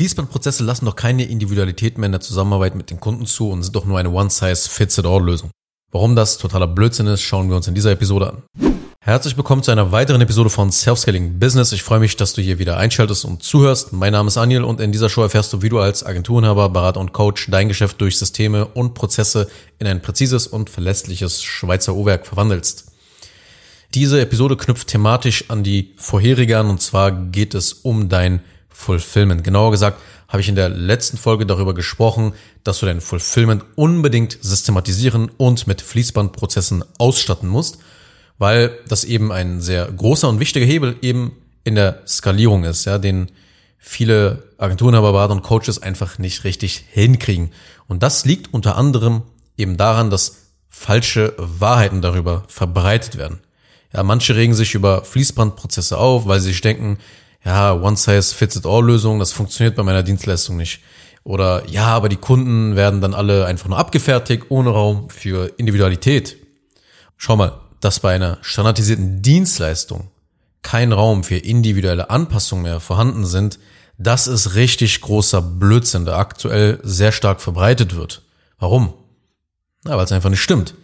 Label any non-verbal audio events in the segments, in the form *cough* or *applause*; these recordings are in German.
Fließbandprozesse lassen doch keine Individualität mehr in der Zusammenarbeit mit den Kunden zu und sind doch nur eine One-Size-Fits-it-all-Lösung. Warum das totaler Blödsinn ist, schauen wir uns in dieser Episode an. Herzlich willkommen zu einer weiteren Episode von Self-Scaling Business. Ich freue mich, dass du hier wieder einschaltest und zuhörst. Mein Name ist Anil und in dieser Show erfährst du, wie du als Agenturenhaber, Berater und Coach dein Geschäft durch Systeme und Prozesse in ein präzises und verlässliches Schweizer Uhrwerk verwandelst. Diese Episode knüpft thematisch an die vorherige an und zwar geht es um dein Fulfillment. Genauer gesagt habe ich in der letzten Folge darüber gesprochen, dass du dein Fulfillment unbedingt systematisieren und mit Fließbandprozessen ausstatten musst, weil das eben ein sehr großer und wichtiger Hebel eben in der Skalierung ist, ja, den viele Agenturen, aber Berater und Coaches einfach nicht richtig hinkriegen. Und das liegt unter anderem eben daran, dass falsche Wahrheiten darüber verbreitet werden. Ja, manche regen sich über Fließbandprozesse auf, weil sie sich denken, ja, One Size Fits It All Lösung, das funktioniert bei meiner Dienstleistung nicht. Oder ja, aber die Kunden werden dann alle einfach nur abgefertigt, ohne Raum für Individualität. Schau mal, dass bei einer standardisierten Dienstleistung kein Raum für individuelle Anpassungen mehr vorhanden sind, das ist richtig großer Blödsinn, der aktuell sehr stark verbreitet wird. Warum? Na, weil es einfach nicht stimmt.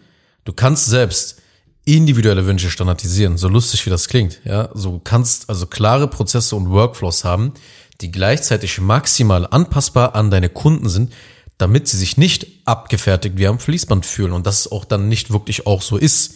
Du kannst selbst individuelle Wünsche standardisieren, so lustig wie das klingt. Ja, so kannst also klare Prozesse und Workflows haben, die gleichzeitig maximal anpassbar an deine Kunden sind, damit sie sich nicht abgefertigt wie am Fließband fühlen und das auch dann nicht wirklich auch so ist.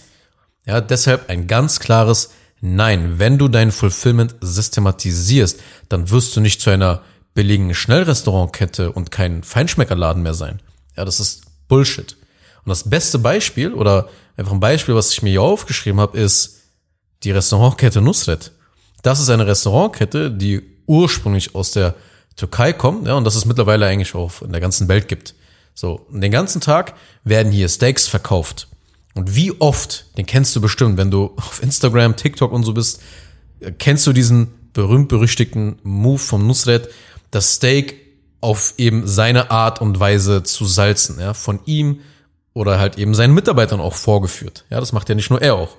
Ja, deshalb ein ganz klares Nein. Wenn du dein Fulfillment systematisierst, dann wirst du nicht zu einer billigen Schnellrestaurantkette und kein Feinschmeckerladen mehr sein. Ja, das ist Bullshit. Und das beste Beispiel oder einfach ein Beispiel, was ich mir hier aufgeschrieben habe, ist die Restaurantkette Nusret. Das ist eine Restaurantkette, die ursprünglich aus der Türkei kommt, ja, und das es mittlerweile eigentlich auch in der ganzen Welt gibt. So, den ganzen Tag werden hier Steaks verkauft. Und wie oft, den kennst du bestimmt, wenn du auf Instagram, TikTok und so bist, kennst du diesen berühmt-berüchtigten Move vom Nusret, das Steak auf eben seine Art und Weise zu salzen, ja, von ihm oder halt eben seinen Mitarbeitern auch vorgeführt. Ja, das macht ja nicht nur er auch.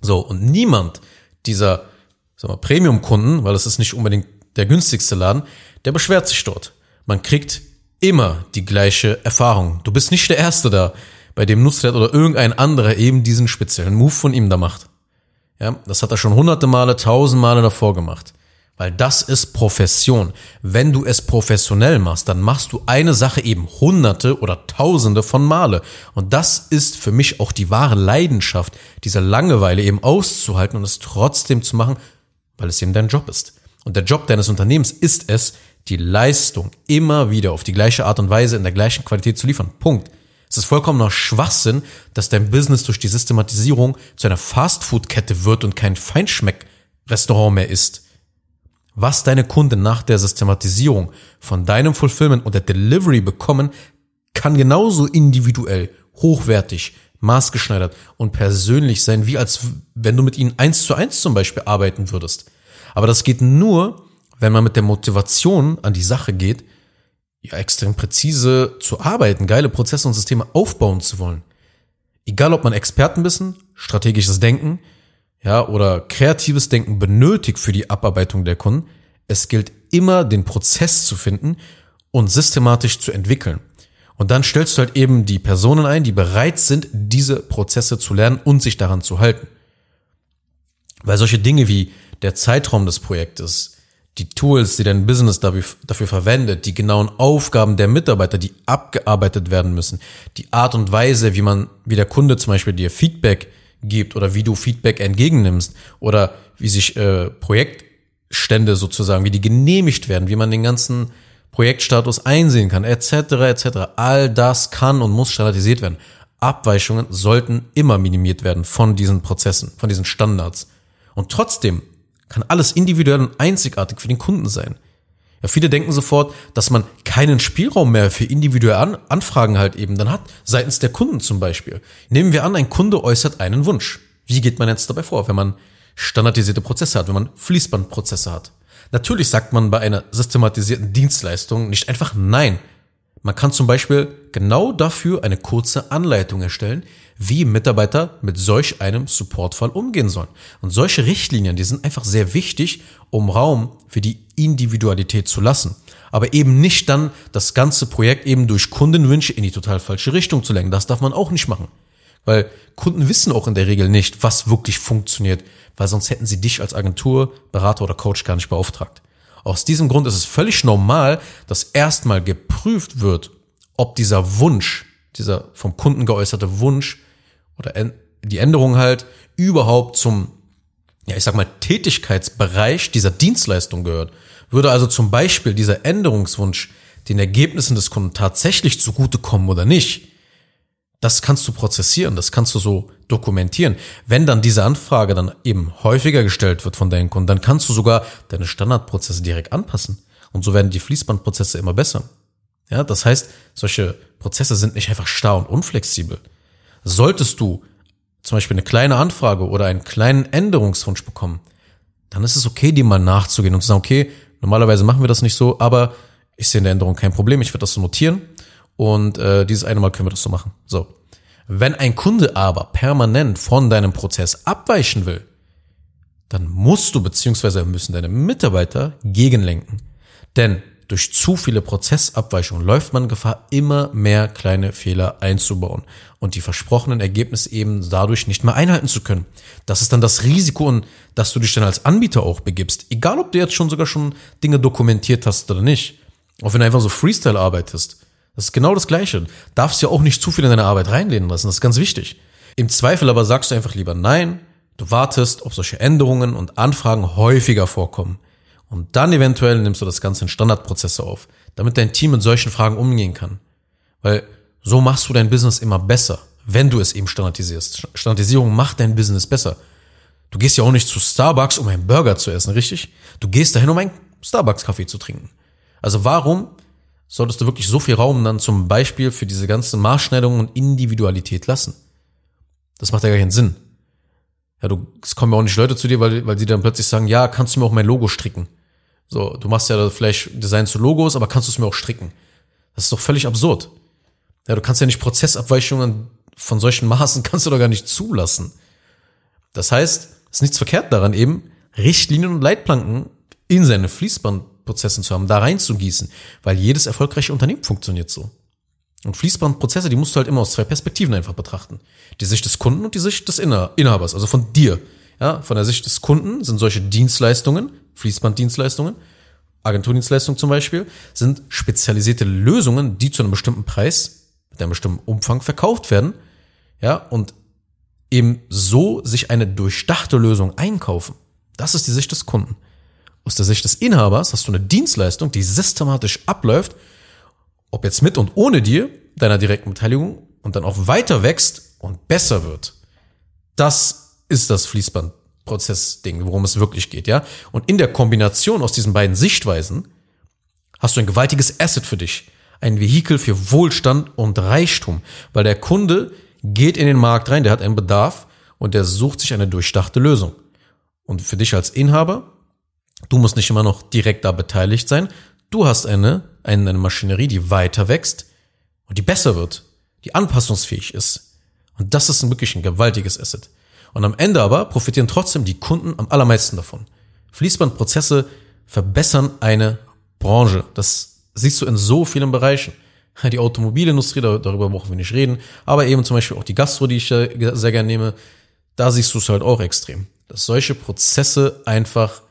So, und niemand dieser sag mal, Premium-Kunden, weil es ist nicht unbedingt der günstigste Laden, der beschwert sich dort. Man kriegt immer die gleiche Erfahrung. Du bist nicht der Erste da, bei dem Nusret oder irgendein anderer eben diesen speziellen Move von ihm da macht. Ja, das hat er schon hunderte Male, tausend Male davor gemacht. Weil das ist Profession. Wenn du es professionell machst, dann machst du eine Sache eben hunderte oder tausende von Male. Und das ist für mich auch die wahre Leidenschaft, diese Langeweile eben auszuhalten und es trotzdem zu machen, weil es eben dein Job ist. Und der Job deines Unternehmens ist es, die Leistung immer wieder auf die gleiche Art und Weise in der gleichen Qualität zu liefern. Punkt. Es ist vollkommener Schwachsinn, dass dein Business durch die Systematisierung zu einer Fastfood-Kette wird und kein Feinschmeck-Restaurant mehr ist was deine Kunden nach der Systematisierung von deinem Fulfillment und der Delivery bekommen, kann genauso individuell, hochwertig, maßgeschneidert und persönlich sein, wie als wenn du mit ihnen eins zu eins zum Beispiel arbeiten würdest. Aber das geht nur, wenn man mit der Motivation an die Sache geht, ja, extrem präzise zu arbeiten, geile Prozesse und Systeme aufbauen zu wollen. Egal, ob man Expertenwissen, strategisches Denken, ja, oder kreatives Denken benötigt für die Abarbeitung der Kunden. Es gilt immer, den Prozess zu finden und systematisch zu entwickeln. Und dann stellst du halt eben die Personen ein, die bereit sind, diese Prozesse zu lernen und sich daran zu halten. Weil solche Dinge wie der Zeitraum des Projektes, die Tools, die dein Business dafür, dafür verwendet, die genauen Aufgaben der Mitarbeiter, die abgearbeitet werden müssen, die Art und Weise, wie man, wie der Kunde zum Beispiel dir Feedback gibt oder wie du Feedback entgegennimmst oder wie sich äh, Projektstände sozusagen, wie die genehmigt werden, wie man den ganzen Projektstatus einsehen kann, etc. etc. All das kann und muss standardisiert werden. Abweichungen sollten immer minimiert werden von diesen Prozessen, von diesen Standards. Und trotzdem kann alles individuell und einzigartig für den Kunden sein. Ja, viele denken sofort, dass man keinen Spielraum mehr für individuelle Anfragen halt eben dann hat, seitens der Kunden zum Beispiel. Nehmen wir an, ein Kunde äußert einen Wunsch. Wie geht man jetzt dabei vor, wenn man standardisierte Prozesse hat, wenn man Fließbandprozesse hat? Natürlich sagt man bei einer systematisierten Dienstleistung nicht einfach Nein. Man kann zum Beispiel genau dafür eine kurze Anleitung erstellen, wie Mitarbeiter mit solch einem Supportfall umgehen sollen. Und solche Richtlinien, die sind einfach sehr wichtig, um Raum für die Individualität zu lassen. Aber eben nicht dann das ganze Projekt eben durch Kundenwünsche in die total falsche Richtung zu lenken. Das darf man auch nicht machen. Weil Kunden wissen auch in der Regel nicht, was wirklich funktioniert, weil sonst hätten sie dich als Agentur, Berater oder Coach gar nicht beauftragt. Aus diesem Grund ist es völlig normal, dass erstmal geprüft wird, ob dieser Wunsch, dieser vom Kunden geäußerte Wunsch oder die Änderung halt überhaupt zum, ja, ich sag mal, Tätigkeitsbereich dieser Dienstleistung gehört. Würde also zum Beispiel dieser Änderungswunsch den Ergebnissen des Kunden tatsächlich zugutekommen oder nicht, das kannst du prozessieren, das kannst du so dokumentieren. Wenn dann diese Anfrage dann eben häufiger gestellt wird von deinen Kunden, dann kannst du sogar deine Standardprozesse direkt anpassen. Und so werden die Fließbandprozesse immer besser. Ja, das heißt, solche Prozesse sind nicht einfach starr und unflexibel. Solltest du zum Beispiel eine kleine Anfrage oder einen kleinen Änderungswunsch bekommen, dann ist es okay, dem mal nachzugehen und zu sagen, okay, normalerweise machen wir das nicht so, aber ich sehe in der Änderung kein Problem, ich werde das so notieren und äh, dieses eine Mal können wir das so machen. So. Wenn ein Kunde aber permanent von deinem Prozess abweichen will, dann musst du beziehungsweise müssen deine Mitarbeiter gegenlenken. Denn durch zu viele Prozessabweichungen läuft man Gefahr, immer mehr kleine Fehler einzubauen und die versprochenen Ergebnisse eben dadurch nicht mehr einhalten zu können. Das ist dann das Risiko, in das du dich dann als Anbieter auch begibst. Egal, ob du jetzt schon sogar schon Dinge dokumentiert hast oder nicht. Auch wenn du einfach so Freestyle arbeitest. Das ist genau das Gleiche. Darfst ja auch nicht zu viel in deine Arbeit reinlehnen lassen. Das ist ganz wichtig. Im Zweifel aber sagst du einfach lieber nein. Du wartest, ob solche Änderungen und Anfragen häufiger vorkommen. Und dann eventuell nimmst du das Ganze in Standardprozesse auf, damit dein Team mit solchen Fragen umgehen kann. Weil so machst du dein Business immer besser, wenn du es eben standardisierst. Standardisierung macht dein Business besser. Du gehst ja auch nicht zu Starbucks, um einen Burger zu essen, richtig? Du gehst dahin, um einen Starbucks-Kaffee zu trinken. Also warum solltest du wirklich so viel Raum dann zum Beispiel für diese ganze Maßschneidung und Individualität lassen? Das macht ja gar keinen Sinn. Ja, du, es kommen ja auch nicht Leute zu dir, weil, weil sie dann plötzlich sagen, ja, kannst du mir auch mein Logo stricken? So, du machst ja vielleicht Design zu Logos, aber kannst du es mir auch stricken? Das ist doch völlig absurd. Ja, du kannst ja nicht Prozessabweichungen von solchen Maßen *laughs* kannst du doch gar nicht zulassen. Das heißt, es ist nichts verkehrt daran, eben Richtlinien und Leitplanken in seine Fließbandprozessen zu haben, da reinzugießen, weil jedes erfolgreiche Unternehmen funktioniert so. Und Fließbandprozesse, die musst du halt immer aus zwei Perspektiven einfach betrachten. Die Sicht des Kunden und die Sicht des Inhabers, also von dir. Ja, von der Sicht des Kunden sind solche Dienstleistungen, Fließbanddienstleistungen, Agenturdienstleistungen zum Beispiel, sind spezialisierte Lösungen, die zu einem bestimmten Preis, mit einem bestimmten Umfang verkauft werden, ja, und eben so sich eine durchdachte Lösung einkaufen. Das ist die Sicht des Kunden. Aus der Sicht des Inhabers hast du eine Dienstleistung, die systematisch abläuft, ob jetzt mit und ohne dir, deiner direkten Beteiligung, und dann auch weiter wächst und besser wird. Das ist das Fließbandprozess-Ding, worum es wirklich geht, ja. Und in der Kombination aus diesen beiden Sichtweisen hast du ein gewaltiges Asset für dich. Ein Vehikel für Wohlstand und Reichtum. Weil der Kunde geht in den Markt rein, der hat einen Bedarf und der sucht sich eine durchdachte Lösung. Und für dich als Inhaber, du musst nicht immer noch direkt da beteiligt sein. Du hast eine, eine, Maschinerie, die weiter wächst und die besser wird, die anpassungsfähig ist. Und das ist wirklich ein gewaltiges Asset. Und am Ende aber profitieren trotzdem die Kunden am allermeisten davon. Fließbandprozesse verbessern eine Branche. Das siehst du in so vielen Bereichen. Die Automobilindustrie, darüber brauchen wir nicht reden, aber eben zum Beispiel auch die Gastro, die ich sehr gerne nehme, da siehst du es halt auch extrem. Dass solche Prozesse einfach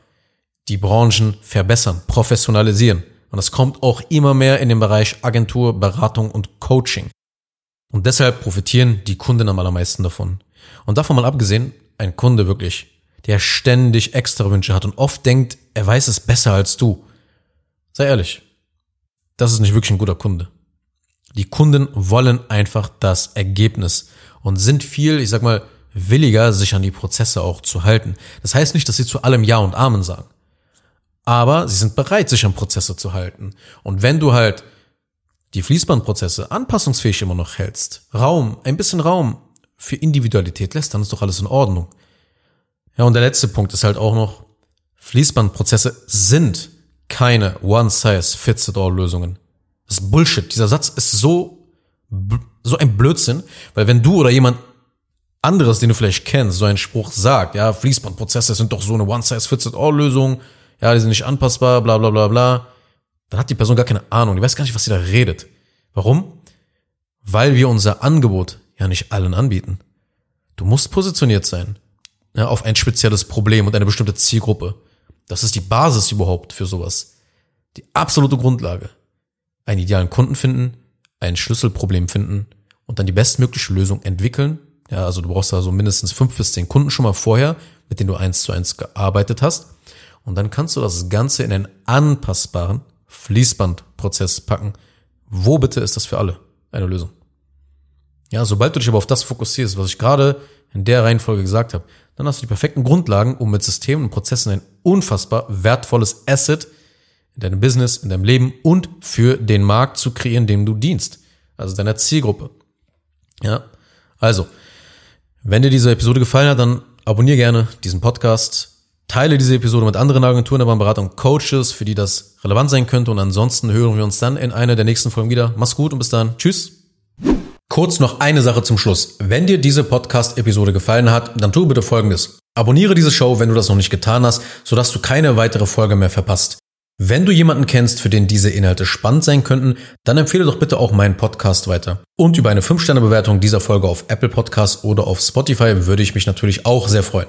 die Branchen verbessern, professionalisieren. Und das kommt auch immer mehr in den Bereich Agentur, Beratung und Coaching. Und deshalb profitieren die Kunden am allermeisten davon. Und davon mal abgesehen, ein Kunde wirklich, der ständig extra Wünsche hat und oft denkt, er weiß es besser als du. Sei ehrlich, das ist nicht wirklich ein guter Kunde. Die Kunden wollen einfach das Ergebnis und sind viel, ich sag mal, williger, sich an die Prozesse auch zu halten. Das heißt nicht, dass sie zu allem Ja und Amen sagen. Aber sie sind bereit, sich an Prozesse zu halten. Und wenn du halt die Fließbandprozesse anpassungsfähig immer noch hältst, Raum, ein bisschen Raum für Individualität lässt, dann ist doch alles in Ordnung. Ja, und der letzte Punkt ist halt auch noch, Fließbandprozesse sind keine One-Size-Fits-it-all-Lösungen. Das ist Bullshit. Dieser Satz ist so, so ein Blödsinn, weil wenn du oder jemand anderes, den du vielleicht kennst, so einen Spruch sagt, ja, Fließbandprozesse sind doch so eine One-Size-Fits-it-all-Lösung, ja, die sind nicht anpassbar, bla bla bla bla, dann hat die Person gar keine Ahnung, die weiß gar nicht, was sie da redet. Warum? Weil wir unser Angebot ja nicht allen anbieten. Du musst positioniert sein ja, auf ein spezielles Problem und eine bestimmte Zielgruppe. Das ist die Basis überhaupt für sowas. Die absolute Grundlage. Einen idealen Kunden finden, ein Schlüsselproblem finden und dann die bestmögliche Lösung entwickeln. Ja, also du brauchst da so mindestens fünf bis zehn Kunden schon mal vorher, mit denen du eins zu eins gearbeitet hast. Und dann kannst du das Ganze in einen anpassbaren Fließbandprozess packen. Wo bitte ist das für alle eine Lösung? Ja, sobald du dich aber auf das fokussierst, was ich gerade in der Reihenfolge gesagt habe, dann hast du die perfekten Grundlagen, um mit Systemen und Prozessen ein unfassbar wertvolles Asset in deinem Business, in deinem Leben und für den Markt zu kreieren, dem du dienst. Also deiner Zielgruppe. Ja. Also, wenn dir diese Episode gefallen hat, dann abonniere gerne diesen Podcast, teile diese Episode mit anderen Agenturen, aber Beratung, Coaches, für die das relevant sein könnte. Und ansonsten hören wir uns dann in einer der nächsten Folgen wieder. Mach's gut und bis dann. Tschüss. Kurz noch eine Sache zum Schluss. Wenn dir diese Podcast-Episode gefallen hat, dann tu bitte Folgendes. Abonniere diese Show, wenn du das noch nicht getan hast, sodass du keine weitere Folge mehr verpasst. Wenn du jemanden kennst, für den diese Inhalte spannend sein könnten, dann empfehle doch bitte auch meinen Podcast weiter. Und über eine 5-Sterne-Bewertung dieser Folge auf Apple Podcasts oder auf Spotify würde ich mich natürlich auch sehr freuen.